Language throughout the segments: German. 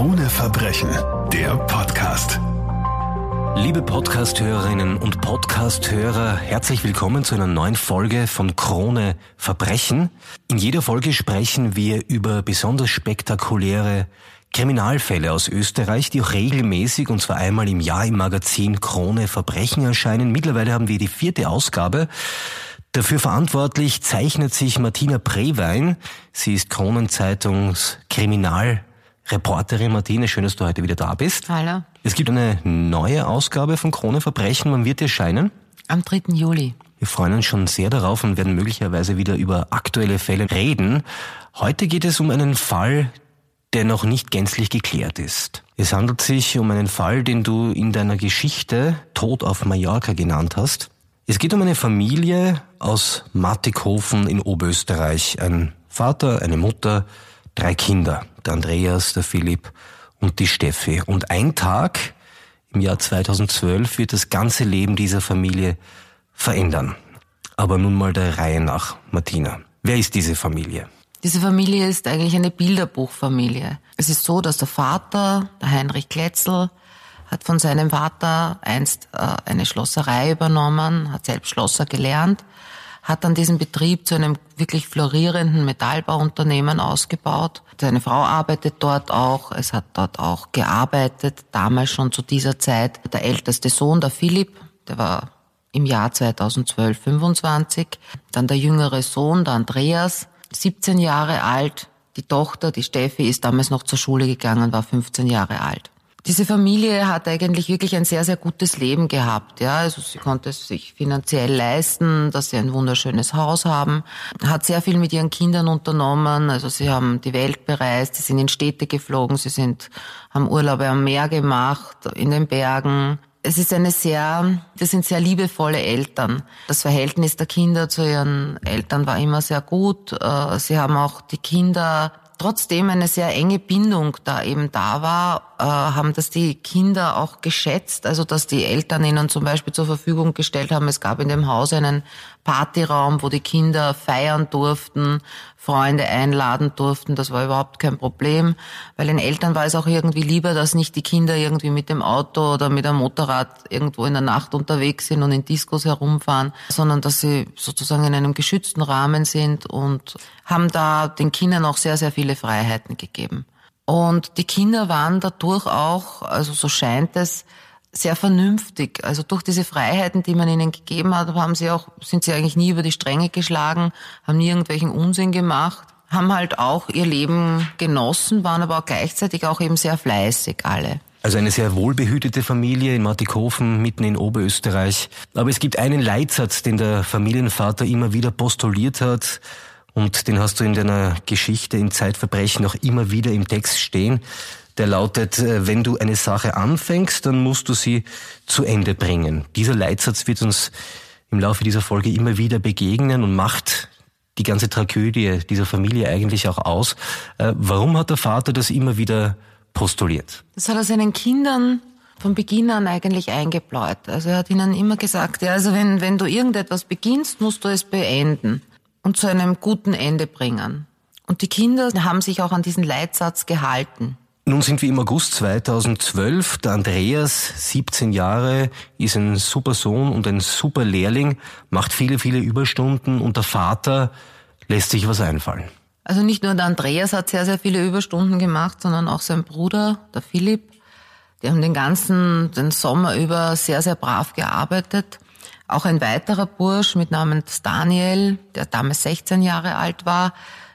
Krone Verbrechen, der Podcast. Liebe Podcasthörerinnen und Podcasthörer, herzlich willkommen zu einer neuen Folge von Krone Verbrechen. In jeder Folge sprechen wir über besonders spektakuläre Kriminalfälle aus Österreich, die auch regelmäßig und zwar einmal im Jahr im Magazin Krone Verbrechen erscheinen. Mittlerweile haben wir die vierte Ausgabe. Dafür verantwortlich zeichnet sich Martina Prewein. Sie ist Kronenzeitungs Kriminalreporterin. Martina, schön, dass du heute wieder da bist. Hallo. Es gibt eine neue Ausgabe von Krone Verbrechen. Wann wird die erscheinen? Am 3. Juli. Wir freuen uns schon sehr darauf und werden möglicherweise wieder über aktuelle Fälle reden. Heute geht es um einen Fall, der noch nicht gänzlich geklärt ist. Es handelt sich um einen Fall, den du in deiner Geschichte Tod auf Mallorca genannt hast. Es geht um eine Familie aus Mattighofen in Oberösterreich. Ein Vater, eine Mutter, drei Kinder. Der Andreas, der Philipp und die Steffi. Und ein Tag im Jahr 2012 wird das ganze Leben dieser Familie verändern. Aber nun mal der Reihe nach, Martina. Wer ist diese Familie? Diese Familie ist eigentlich eine Bilderbuchfamilie. Es ist so, dass der Vater, der Heinrich Kletzel, hat von seinem Vater einst äh, eine Schlosserei übernommen, hat selbst Schlosser gelernt, hat dann diesen Betrieb zu einem wirklich florierenden Metallbauunternehmen ausgebaut. Seine Frau arbeitet dort auch, es hat dort auch gearbeitet, damals schon zu dieser Zeit. Der älteste Sohn, der Philipp, der war im Jahr 2012 25, dann der jüngere Sohn, der Andreas, 17 Jahre alt, die Tochter, die Steffi, ist damals noch zur Schule gegangen, war 15 Jahre alt. Diese Familie hat eigentlich wirklich ein sehr, sehr gutes Leben gehabt. Ja, also sie konnte es sich finanziell leisten, dass sie ein wunderschönes Haus haben, hat sehr viel mit ihren Kindern unternommen. Also sie haben die Welt bereist, sie sind in Städte geflogen, sie sind, haben Urlaube am Meer gemacht, in den Bergen. Es ist eine sehr, das sind sehr liebevolle Eltern. Das Verhältnis der Kinder zu ihren Eltern war immer sehr gut. Äh, sie haben auch die Kinder trotzdem eine sehr enge Bindung da eben da war, äh, haben das die Kinder auch geschätzt, also dass die Eltern ihnen zum Beispiel zur Verfügung gestellt haben. Es gab in dem Haus einen Partyraum, wo die Kinder feiern durften, Freunde einladen durften. Das war überhaupt kein Problem, weil den Eltern war es auch irgendwie lieber, dass nicht die Kinder irgendwie mit dem Auto oder mit einem Motorrad irgendwo in der Nacht unterwegs sind und in Diskos herumfahren, sondern dass sie sozusagen in einem geschützten Rahmen sind und haben da den Kindern auch sehr, sehr viele Freiheiten gegeben. Und die Kinder waren dadurch auch, also so scheint es, sehr vernünftig. Also durch diese Freiheiten, die man ihnen gegeben hat, haben sie auch, sind sie eigentlich nie über die Stränge geschlagen, haben nie irgendwelchen Unsinn gemacht, haben halt auch ihr Leben genossen, waren aber auch gleichzeitig auch eben sehr fleißig alle. Also eine sehr wohlbehütete Familie in Martikhofen, mitten in Oberösterreich. Aber es gibt einen Leitsatz, den der Familienvater immer wieder postuliert hat. Und den hast du in deiner Geschichte in Zeitverbrechen auch immer wieder im Text stehen der lautet, äh, wenn du eine Sache anfängst, dann musst du sie zu Ende bringen. Dieser Leitsatz wird uns im Laufe dieser Folge immer wieder begegnen und macht die ganze Tragödie dieser Familie eigentlich auch aus. Äh, warum hat der Vater das immer wieder postuliert? Das hat er seinen Kindern von Beginn an eigentlich eingebläut. Also er hat ihnen immer gesagt, ja, also wenn, wenn du irgendetwas beginnst, musst du es beenden und zu einem guten Ende bringen. Und die Kinder haben sich auch an diesen Leitsatz gehalten. Nun sind wir im August 2012. Der Andreas, 17 Jahre, ist ein super Sohn und ein super Lehrling, macht viele, viele Überstunden und der Vater lässt sich was einfallen. Also nicht nur der Andreas hat sehr, sehr viele Überstunden gemacht, sondern auch sein Bruder, der Philipp. Die haben den ganzen, den Sommer über sehr, sehr brav gearbeitet. Auch ein weiterer Bursch mit namens Daniel, der damals 16 Jahre alt war,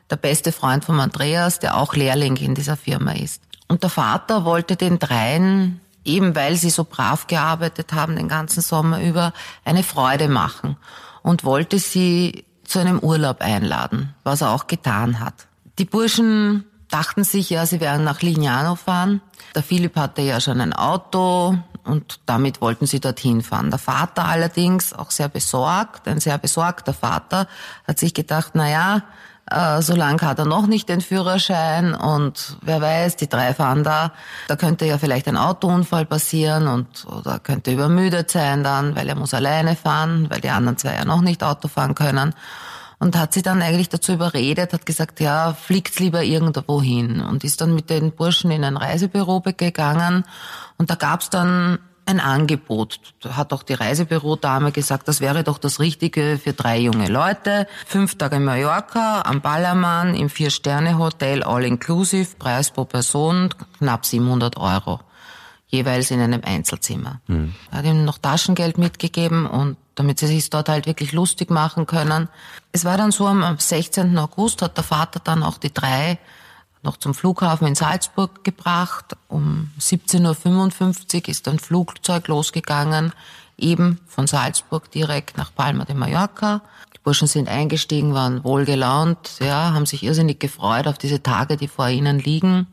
der beste Freund von Andreas, der auch Lehrling in dieser Firma ist. Und der Vater wollte den dreien, eben weil sie so brav gearbeitet haben den ganzen Sommer über, eine Freude machen und wollte sie zu einem Urlaub einladen, was er auch getan hat. Die Burschen dachten sich ja, sie werden nach Lignano fahren. Der Philipp hatte ja schon ein Auto und damit wollten sie dorthin fahren. Der Vater allerdings, auch sehr besorgt, ein sehr besorgter Vater, hat sich gedacht, na ja, äh, so lang hat er noch nicht den Führerschein und wer weiß, die drei fahren da, da könnte ja vielleicht ein Autounfall passieren und oder könnte übermüdet sein dann, weil er muss alleine fahren, weil die anderen zwei ja noch nicht Auto fahren können. Und hat sie dann eigentlich dazu überredet, hat gesagt, ja, fliegt lieber irgendwo hin und ist dann mit den Burschen in ein Reisebüro gegangen und da gab's dann ein Angebot. Da hat auch die Reisebürodame gesagt, das wäre doch das Richtige für drei junge Leute. Fünf Tage Mallorca, am Ballermann, im Vier-Sterne-Hotel, all-inclusive, Preis pro Person knapp 700 Euro. Jeweils in einem Einzelzimmer. Mhm. Hat ihm noch Taschengeld mitgegeben und damit sie sich dort halt wirklich lustig machen können. Es war dann so, am 16. August hat der Vater dann auch die drei noch zum Flughafen in Salzburg gebracht. Um 17.55 Uhr ist ein Flugzeug losgegangen, eben von Salzburg direkt nach Palma de Mallorca. Die Burschen sind eingestiegen, waren wohlgelaunt, ja, haben sich irrsinnig gefreut auf diese Tage, die vor ihnen liegen,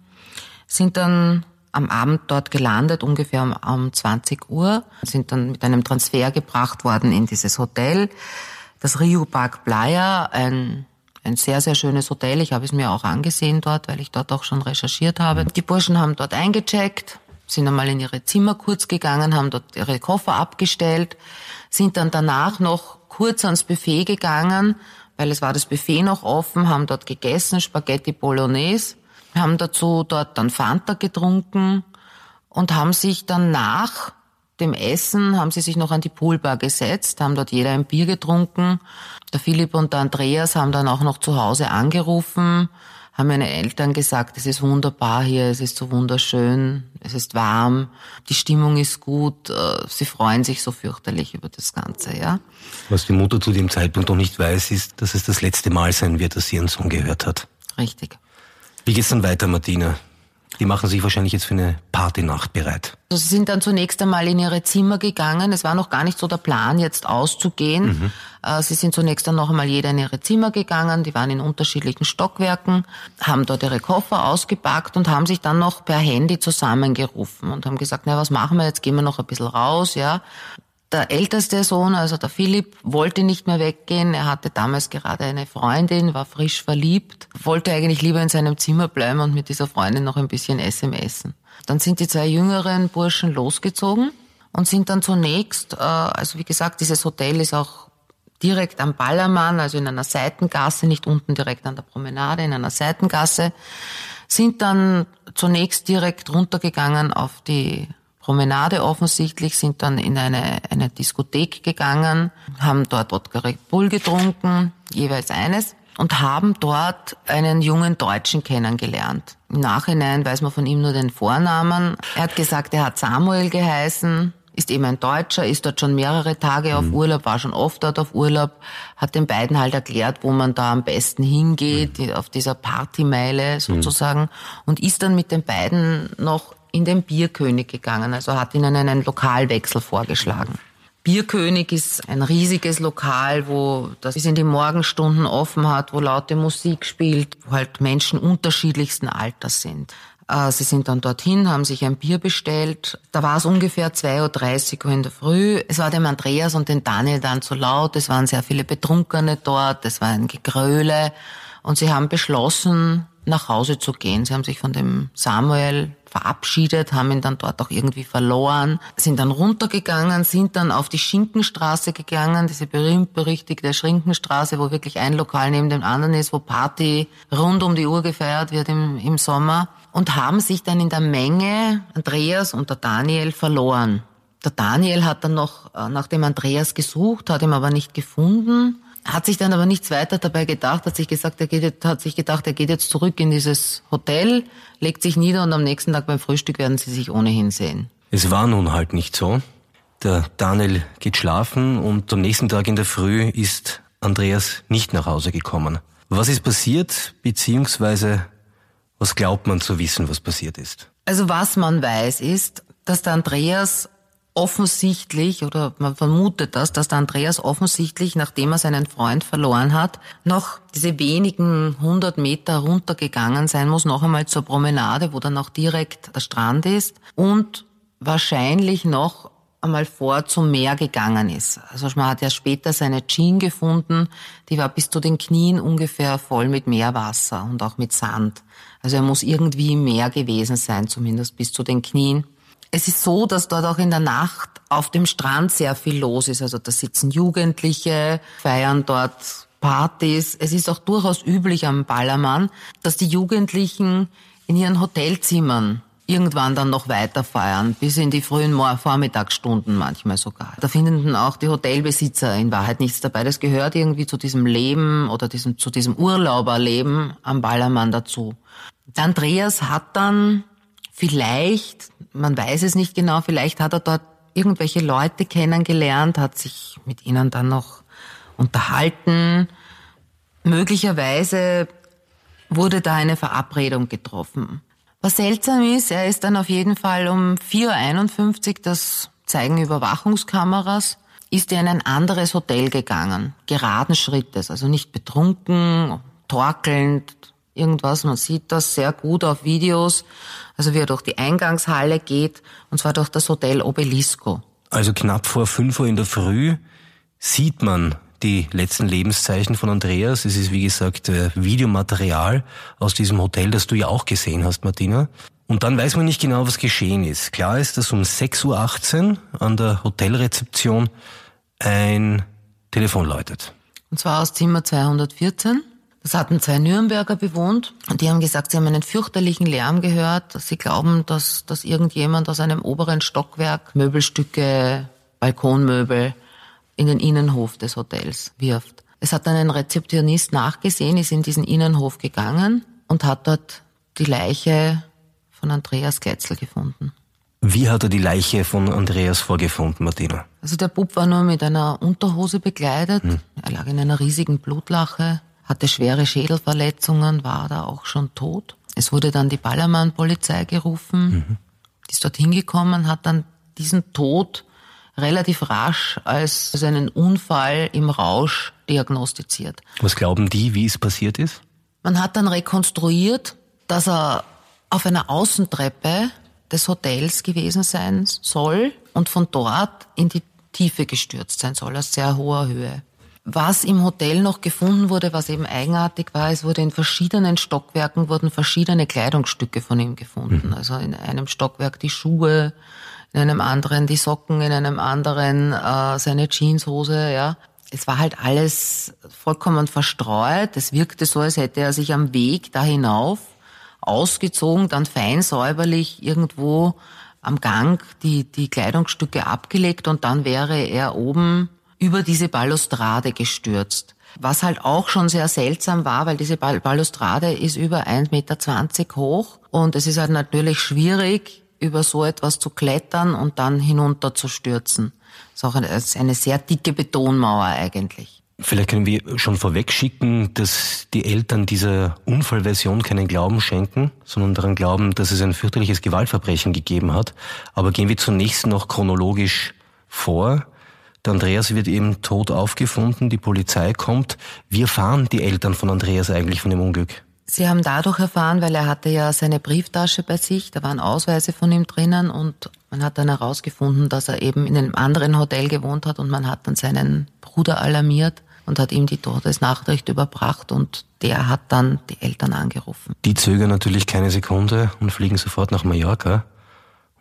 sind dann am Abend dort gelandet, ungefähr um, um 20 Uhr, sind dann mit einem Transfer gebracht worden in dieses Hotel, das Rio Park Playa, ein ein sehr, sehr schönes Hotel. Ich habe es mir auch angesehen dort, weil ich dort auch schon recherchiert habe. Die Burschen haben dort eingecheckt, sind einmal in ihre Zimmer kurz gegangen, haben dort ihre Koffer abgestellt, sind dann danach noch kurz ans Buffet gegangen, weil es war das Buffet noch offen, haben dort gegessen, Spaghetti Bolognese, haben dazu dort dann Fanta getrunken und haben sich dann nach dem Essen haben sie sich noch an die Poolbar gesetzt, haben dort jeder ein Bier getrunken. Der Philipp und der Andreas haben dann auch noch zu Hause angerufen, haben meine Eltern gesagt, es ist wunderbar hier, es ist so wunderschön, es ist warm, die Stimmung ist gut, äh, sie freuen sich so fürchterlich über das Ganze, ja. Was die Mutter zu dem Zeitpunkt noch nicht weiß, ist, dass es das letzte Mal sein wird, dass sie ihren Sohn gehört hat. Richtig. Wie geht's dann weiter, Martina? Die machen sich wahrscheinlich jetzt für eine Partynacht bereit. Also sie sind dann zunächst einmal in ihre Zimmer gegangen. Es war noch gar nicht so der Plan, jetzt auszugehen. Mhm. Äh, sie sind zunächst dann noch einmal jeder in ihre Zimmer gegangen. Die waren in unterschiedlichen Stockwerken, haben dort ihre Koffer ausgepackt und haben sich dann noch per Handy zusammengerufen und haben gesagt, na, was machen wir jetzt? Gehen wir noch ein bisschen raus, ja. Der älteste Sohn, also der Philipp, wollte nicht mehr weggehen. Er hatte damals gerade eine Freundin, war frisch verliebt, wollte eigentlich lieber in seinem Zimmer bleiben und mit dieser Freundin noch ein bisschen SMSen. Dann sind die zwei jüngeren Burschen losgezogen und sind dann zunächst, äh, also wie gesagt, dieses Hotel ist auch direkt am Ballermann, also in einer Seitengasse, nicht unten direkt an der Promenade, in einer Seitengasse, sind dann zunächst direkt runtergegangen auf die Promenade offensichtlich, sind dann in eine, eine Diskothek gegangen, haben dort Wodka Red Bull getrunken, jeweils eines, und haben dort einen jungen Deutschen kennengelernt. Im Nachhinein weiß man von ihm nur den Vornamen. Er hat gesagt, er hat Samuel geheißen, ist eben ein Deutscher, ist dort schon mehrere Tage auf mhm. Urlaub, war schon oft dort auf Urlaub, hat den beiden halt erklärt, wo man da am besten hingeht, mhm. auf dieser Partymeile sozusagen, mhm. und ist dann mit den beiden noch in den Bierkönig gegangen, also hat ihnen einen Lokalwechsel vorgeschlagen. Bierkönig ist ein riesiges Lokal, wo das bis in die Morgenstunden offen hat, wo laute Musik spielt, wo halt Menschen unterschiedlichsten Alters sind. Äh, sie sind dann dorthin, haben sich ein Bier bestellt. Da war es ungefähr 2.30 Uhr in der Früh. Es war dem Andreas und dem Daniel dann zu laut. Es waren sehr viele Betrunkene dort. Es war ein Gegröle. Und sie haben beschlossen, nach Hause zu gehen. Sie haben sich von dem Samuel verabschiedet, haben ihn dann dort auch irgendwie verloren, sind dann runtergegangen, sind dann auf die Schinkenstraße gegangen, diese berühmt-berüchtigte Schinkenstraße, wo wirklich ein Lokal neben dem anderen ist, wo Party rund um die Uhr gefeiert wird im, im Sommer und haben sich dann in der Menge, Andreas und der Daniel, verloren. Der Daniel hat dann noch äh, nach dem Andreas gesucht, hat ihn aber nicht gefunden hat sich dann aber nichts weiter dabei gedacht, hat sich gesagt, er geht, hat sich gedacht, er geht jetzt zurück in dieses Hotel, legt sich nieder und am nächsten Tag beim Frühstück werden sie sich ohnehin sehen. Es war nun halt nicht so. Der Daniel geht schlafen und am nächsten Tag in der Früh ist Andreas nicht nach Hause gekommen. Was ist passiert, beziehungsweise was glaubt man zu wissen, was passiert ist? Also was man weiß ist, dass der Andreas offensichtlich, oder man vermutet das, dass der Andreas offensichtlich, nachdem er seinen Freund verloren hat, noch diese wenigen hundert Meter runtergegangen sein muss, noch einmal zur Promenade, wo dann auch direkt der Strand ist und wahrscheinlich noch einmal vor zum Meer gegangen ist. Also man hat ja später seine Jean gefunden, die war bis zu den Knien ungefähr voll mit Meerwasser und auch mit Sand. Also er muss irgendwie im Meer gewesen sein, zumindest bis zu den Knien. Es ist so, dass dort auch in der Nacht auf dem Strand sehr viel los ist. Also da sitzen Jugendliche, feiern dort Partys. Es ist auch durchaus üblich am Ballermann, dass die Jugendlichen in ihren Hotelzimmern irgendwann dann noch weiter feiern, bis in die frühen Vormittagsstunden manchmal sogar. Da finden auch die Hotelbesitzer in Wahrheit nichts dabei. Das gehört irgendwie zu diesem Leben oder diesem, zu diesem Urlauberleben am Ballermann dazu. Der Andreas hat dann vielleicht, man weiß es nicht genau, vielleicht hat er dort irgendwelche Leute kennengelernt, hat sich mit ihnen dann noch unterhalten. Möglicherweise wurde da eine Verabredung getroffen. Was seltsam ist, er ist dann auf jeden Fall um 4.51 Uhr, das zeigen Überwachungskameras, ist er in ein anderes Hotel gegangen. Geraden Schrittes, also nicht betrunken, torkelnd, irgendwas. Man sieht das sehr gut auf Videos. Also wie er durch die Eingangshalle geht, und zwar durch das Hotel Obelisco. Also knapp vor 5 Uhr in der Früh sieht man die letzten Lebenszeichen von Andreas. Es ist, wie gesagt, äh, Videomaterial aus diesem Hotel, das du ja auch gesehen hast, Martina. Und dann weiß man nicht genau, was geschehen ist. Klar ist, dass um 6.18 Uhr an der Hotelrezeption ein Telefon läutet. Und zwar aus Zimmer 214. Das hatten zwei Nürnberger bewohnt und die haben gesagt, sie haben einen fürchterlichen Lärm gehört. Sie glauben, dass, dass irgendjemand aus einem oberen Stockwerk Möbelstücke, Balkonmöbel in den Innenhof des Hotels wirft. Es hat dann ein Rezeptionist nachgesehen, ist in diesen Innenhof gegangen und hat dort die Leiche von Andreas Gleitzel gefunden. Wie hat er die Leiche von Andreas vorgefunden, Martina? Also der Bub war nur mit einer Unterhose bekleidet. Hm. Er lag in einer riesigen Blutlache, hatte schwere Schädelverletzungen, war da auch schon tot. Es wurde dann die Ballermann-Polizei gerufen, mhm. die ist dorthin gekommen, hat dann diesen Tod relativ rasch als einen Unfall im Rausch diagnostiziert. Was glauben die, wie es passiert ist? Man hat dann rekonstruiert, dass er auf einer Außentreppe des Hotels gewesen sein soll und von dort in die Tiefe gestürzt sein soll, aus sehr hoher Höhe. Was im Hotel noch gefunden wurde, was eben eigenartig war, es wurde in verschiedenen Stockwerken wurden verschiedene Kleidungsstücke von ihm gefunden. Mhm. Also in einem Stockwerk die Schuhe, in einem anderen die Socken, in einem anderen äh, seine Jeanshose, ja. Es war halt alles vollkommen verstreut. Es wirkte so, als hätte er sich am Weg da hinauf ausgezogen, dann fein säuberlich irgendwo am Gang die, die Kleidungsstücke abgelegt und dann wäre er oben über diese Balustrade gestürzt. Was halt auch schon sehr seltsam war, weil diese Balustrade ist über 1,20 Meter hoch und es ist halt natürlich schwierig, über so etwas zu klettern und dann hinunter zu stürzen. Das ist auch eine, eine sehr dicke Betonmauer eigentlich. Vielleicht können wir schon vorweg schicken, dass die Eltern dieser Unfallversion keinen Glauben schenken, sondern daran glauben, dass es ein fürchterliches Gewaltverbrechen gegeben hat. Aber gehen wir zunächst noch chronologisch vor. Der Andreas wird eben tot aufgefunden, die Polizei kommt. Wie erfahren die Eltern von Andreas eigentlich von dem Unglück? Sie haben dadurch erfahren, weil er hatte ja seine Brieftasche bei sich, da waren Ausweise von ihm drinnen und man hat dann herausgefunden, dass er eben in einem anderen Hotel gewohnt hat und man hat dann seinen Bruder alarmiert und hat ihm die Todesnachricht überbracht und der hat dann die Eltern angerufen. Die zögern natürlich keine Sekunde und fliegen sofort nach Mallorca.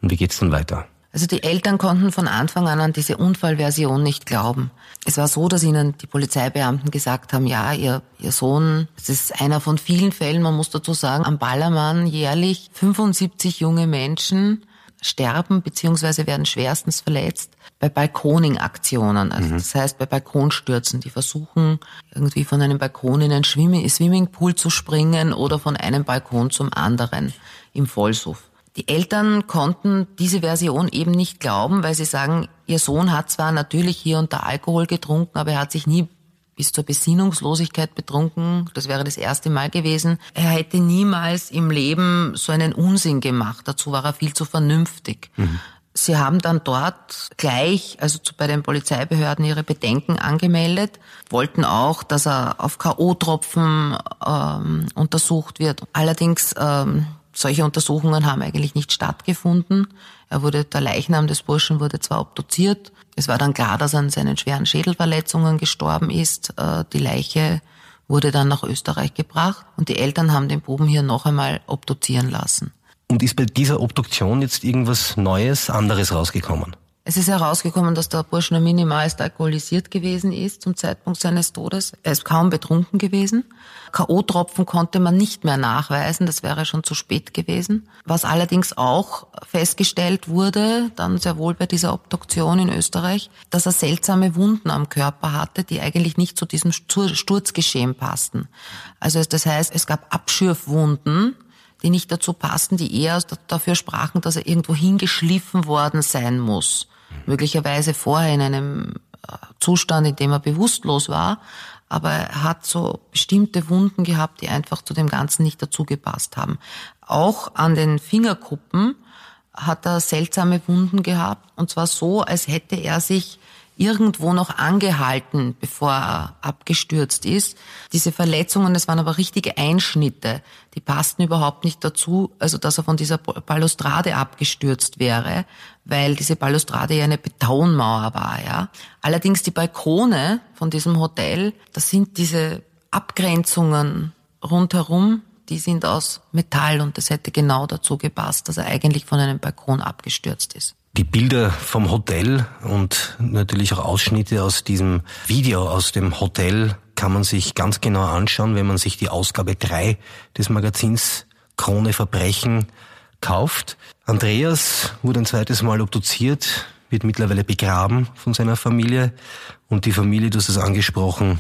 Und wie geht's dann weiter? Also die Eltern konnten von Anfang an an diese Unfallversion nicht glauben. Es war so, dass ihnen die Polizeibeamten gesagt haben, ja, ihr, ihr Sohn, es ist einer von vielen Fällen, man muss dazu sagen, am Ballermann jährlich 75 junge Menschen sterben bzw. werden schwerstens verletzt bei Balkoning-Aktionen. Also mhm. das heißt bei Balkonstürzen, die versuchen irgendwie von einem Balkon in einen Swimmingpool zu springen oder von einem Balkon zum anderen im Vollsuff. Die Eltern konnten diese Version eben nicht glauben, weil sie sagen, ihr Sohn hat zwar natürlich hier und da Alkohol getrunken, aber er hat sich nie bis zur Besinnungslosigkeit betrunken. Das wäre das erste Mal gewesen. Er hätte niemals im Leben so einen Unsinn gemacht. Dazu war er viel zu vernünftig. Mhm. Sie haben dann dort gleich, also bei den Polizeibehörden, ihre Bedenken angemeldet, wollten auch, dass er auf K.O.-Tropfen ähm, untersucht wird. Allerdings ähm, solche Untersuchungen haben eigentlich nicht stattgefunden. Er wurde, der Leichnam des Burschen wurde zwar obduziert. Es war dann klar, dass er an seinen schweren Schädelverletzungen gestorben ist. Äh, die Leiche wurde dann nach Österreich gebracht und die Eltern haben den Buben hier noch einmal obduzieren lassen. Und ist bei dieser Obduktion jetzt irgendwas Neues, anderes rausgekommen? Es ist herausgekommen, dass der Bursch nur minimalst alkoholisiert gewesen ist zum Zeitpunkt seines Todes. Er ist kaum betrunken gewesen. K.O.-Tropfen konnte man nicht mehr nachweisen, das wäre schon zu spät gewesen. Was allerdings auch festgestellt wurde, dann sehr wohl bei dieser Obduktion in Österreich, dass er seltsame Wunden am Körper hatte, die eigentlich nicht zu diesem Sturzgeschehen passten. Also das heißt, es gab Abschürfwunden, die nicht dazu passten, die eher dafür sprachen, dass er irgendwo hingeschliffen worden sein muss. Möglicherweise vorher in einem äh, Zustand, in dem er bewusstlos war, aber er hat so bestimmte Wunden gehabt, die einfach zu dem Ganzen nicht dazu gepasst haben. Auch an den Fingerkuppen hat er seltsame Wunden gehabt, und zwar so, als hätte er sich irgendwo noch angehalten, bevor er abgestürzt ist. Diese Verletzungen, das waren aber richtige Einschnitte, die passten überhaupt nicht dazu, also dass er von dieser Balustrade abgestürzt wäre, weil diese Balustrade ja eine Betonmauer war, ja. Allerdings die Balkone von diesem Hotel, das sind diese Abgrenzungen rundherum, die sind aus Metall und das hätte genau dazu gepasst, dass er eigentlich von einem Balkon abgestürzt ist. Die Bilder vom Hotel und natürlich auch Ausschnitte aus diesem Video aus dem Hotel kann man sich ganz genau anschauen, wenn man sich die Ausgabe 3 des Magazins Krone Verbrechen kauft. Andreas wurde ein zweites Mal obduziert, wird mittlerweile begraben von seiner Familie und die Familie, du hast es angesprochen,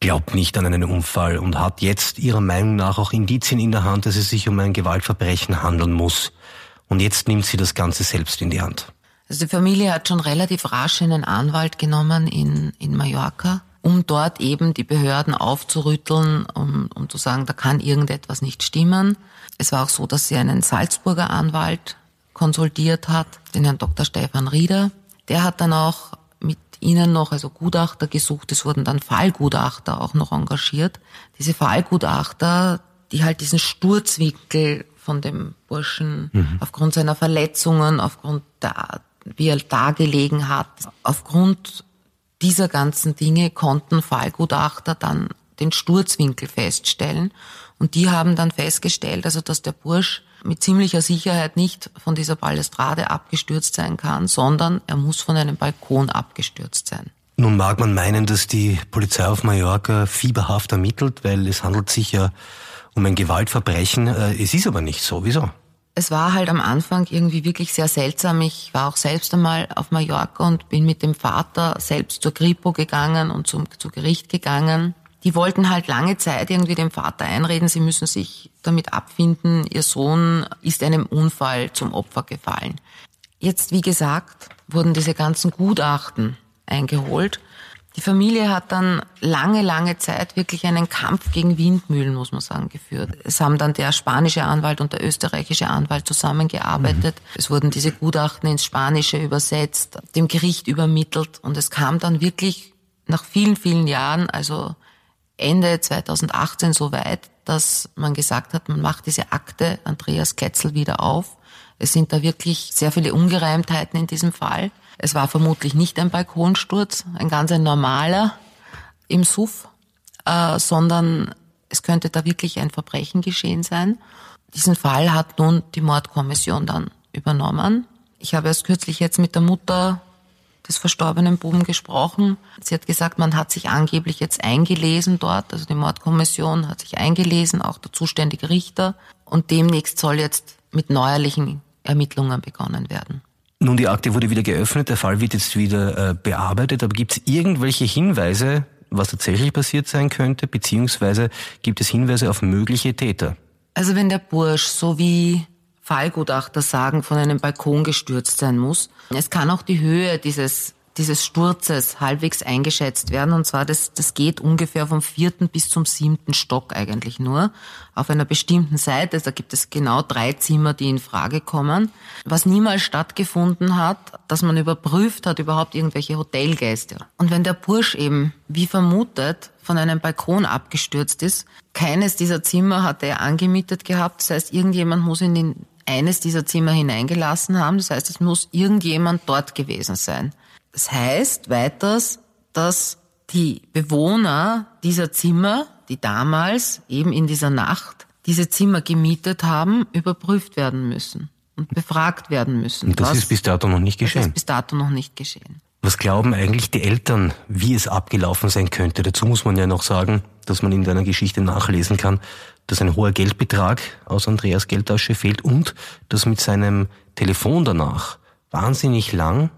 glaubt nicht an einen Unfall und hat jetzt ihrer Meinung nach auch Indizien in der Hand, dass es sich um ein Gewaltverbrechen handeln muss. Und jetzt nimmt sie das Ganze selbst in die Hand. Also die Familie hat schon relativ rasch einen Anwalt genommen in, in Mallorca, um dort eben die Behörden aufzurütteln, um, um zu sagen, da kann irgendetwas nicht stimmen. Es war auch so, dass sie einen Salzburger Anwalt konsultiert hat, den Herrn Dr. Stefan Rieder. Der hat dann auch mit ihnen noch, also Gutachter gesucht. Es wurden dann Fallgutachter auch noch engagiert. Diese Fallgutachter, die halt diesen Sturzwinkel von dem Burschen mhm. aufgrund seiner Verletzungen, aufgrund der, wie er da gelegen hat, aufgrund dieser ganzen Dinge konnten Fallgutachter dann den Sturzwinkel feststellen. Und die haben dann festgestellt, also dass der Bursch mit ziemlicher Sicherheit nicht von dieser Balustrade abgestürzt sein kann, sondern er muss von einem Balkon abgestürzt sein. Nun mag man meinen, dass die Polizei auf Mallorca fieberhaft ermittelt, weil es handelt sich ja um ein Gewaltverbrechen. Äh, es ist aber nicht so. Wieso? Es war halt am Anfang irgendwie wirklich sehr seltsam. Ich war auch selbst einmal auf Mallorca und bin mit dem Vater selbst zur Kripo gegangen und zum, zu Gericht gegangen. Die wollten halt lange Zeit irgendwie dem Vater einreden, sie müssen sich damit abfinden, ihr Sohn ist einem Unfall zum Opfer gefallen. Jetzt, wie gesagt, wurden diese ganzen Gutachten eingeholt die Familie hat dann lange, lange Zeit wirklich einen Kampf gegen Windmühlen, muss man sagen, geführt. Es haben dann der spanische Anwalt und der österreichische Anwalt zusammengearbeitet. Mhm. Es wurden diese Gutachten ins Spanische übersetzt, dem Gericht übermittelt und es kam dann wirklich nach vielen, vielen Jahren, also Ende 2018 so weit, dass man gesagt hat, man macht diese Akte Andreas Ketzel wieder auf. Es sind da wirklich sehr viele Ungereimtheiten in diesem Fall. Es war vermutlich nicht ein Balkonsturz, ein ganz ein normaler im Suff, äh, sondern es könnte da wirklich ein Verbrechen geschehen sein. Diesen Fall hat nun die Mordkommission dann übernommen. Ich habe erst kürzlich jetzt mit der Mutter des verstorbenen Buben gesprochen. Sie hat gesagt, man hat sich angeblich jetzt eingelesen dort, also die Mordkommission hat sich eingelesen, auch der zuständige Richter. Und demnächst soll jetzt mit neuerlichen Ermittlungen begonnen werden. Nun, die Akte wurde wieder geöffnet, der Fall wird jetzt wieder äh, bearbeitet, aber gibt es irgendwelche Hinweise, was tatsächlich passiert sein könnte, beziehungsweise gibt es Hinweise auf mögliche Täter? Also wenn der Bursch, so wie Fallgutachter sagen, von einem Balkon gestürzt sein muss, es kann auch die Höhe dieses dieses Sturzes halbwegs eingeschätzt werden. Und zwar, das, das geht ungefähr vom vierten bis zum siebten Stock eigentlich nur. Auf einer bestimmten Seite, da gibt es genau drei Zimmer, die in Frage kommen. Was niemals stattgefunden hat, dass man überprüft hat, überhaupt irgendwelche Hotelgäste. Und wenn der Bursch eben, wie vermutet, von einem Balkon abgestürzt ist, keines dieser Zimmer hat er angemietet gehabt. Das heißt, irgendjemand muss in den eines dieser Zimmer hineingelassen haben. Das heißt, es muss irgendjemand dort gewesen sein. Das heißt weiters, dass die Bewohner dieser Zimmer, die damals eben in dieser Nacht diese Zimmer gemietet haben, überprüft werden müssen. und befragt werden müssen. Und das Was- ist bis dato noch nicht das geschehen. ist bis dato noch nicht geschehen. Was glauben eigentlich die Eltern, wie es abgelaufen sein könnte? Dazu muss man ja noch sagen, dass man in deiner Geschichte nachlesen kann, dass ein hoher Geldbetrag aus Andreas Geldtasche fehlt und dass mit seinem Telefon danach wahnsinnig lang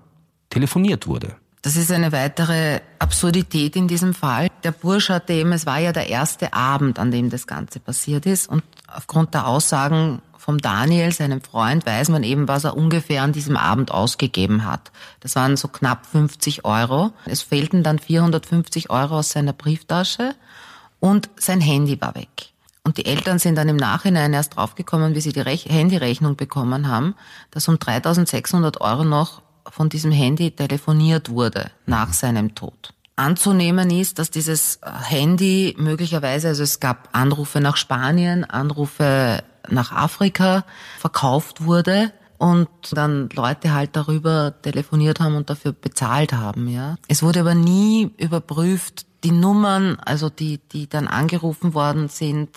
telefoniert wurde. Das ist eine weitere Absurdität in diesem Fall. Der Bursch hatte eben, es war ja der erste Abend, an dem das Ganze passiert ist und aufgrund der Aussagen vom Daniel, seinem Freund, weiß man eben, was er ungefähr an diesem Abend ausgegeben hat. Das waren so knapp 50 Euro. Es fehlten dann 450 Euro aus seiner Brieftasche und sein Handy war weg. Und die Eltern sind dann im Nachhinein erst draufgekommen, wie sie die Rech Handyrechnung bekommen haben, dass um 3600 Euro noch von diesem Handy telefoniert wurde nach seinem Tod. Anzunehmen ist, dass dieses Handy möglicherweise, also es gab Anrufe nach Spanien, Anrufe nach Afrika, verkauft wurde und dann Leute halt darüber telefoniert haben und dafür bezahlt haben, ja. Es wurde aber nie überprüft, die Nummern, also die, die dann angerufen worden sind,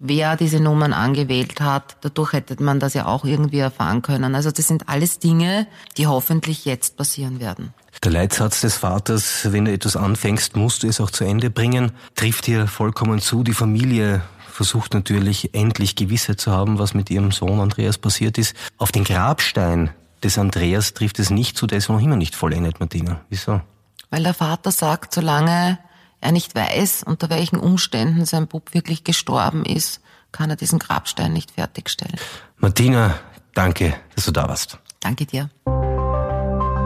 wer diese Nummern angewählt hat. Dadurch hätte man das ja auch irgendwie erfahren können. Also das sind alles Dinge, die hoffentlich jetzt passieren werden. Der Leitsatz des Vaters, wenn du etwas anfängst, musst du es auch zu Ende bringen, trifft hier vollkommen zu. Die Familie versucht natürlich endlich Gewissheit zu haben, was mit ihrem Sohn Andreas passiert ist. Auf den Grabstein des Andreas trifft es nicht zu, der ist noch immer nicht vollendet, Martina. Wieso? Weil der Vater sagt, solange er nicht weiß, unter welchen Umständen sein Bub wirklich gestorben ist, kann er diesen Grabstein nicht fertigstellen. Martina, danke, dass du da warst. Danke dir.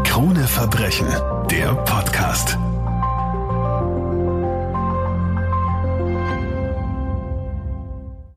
Krone Verbrechen, der Podcast.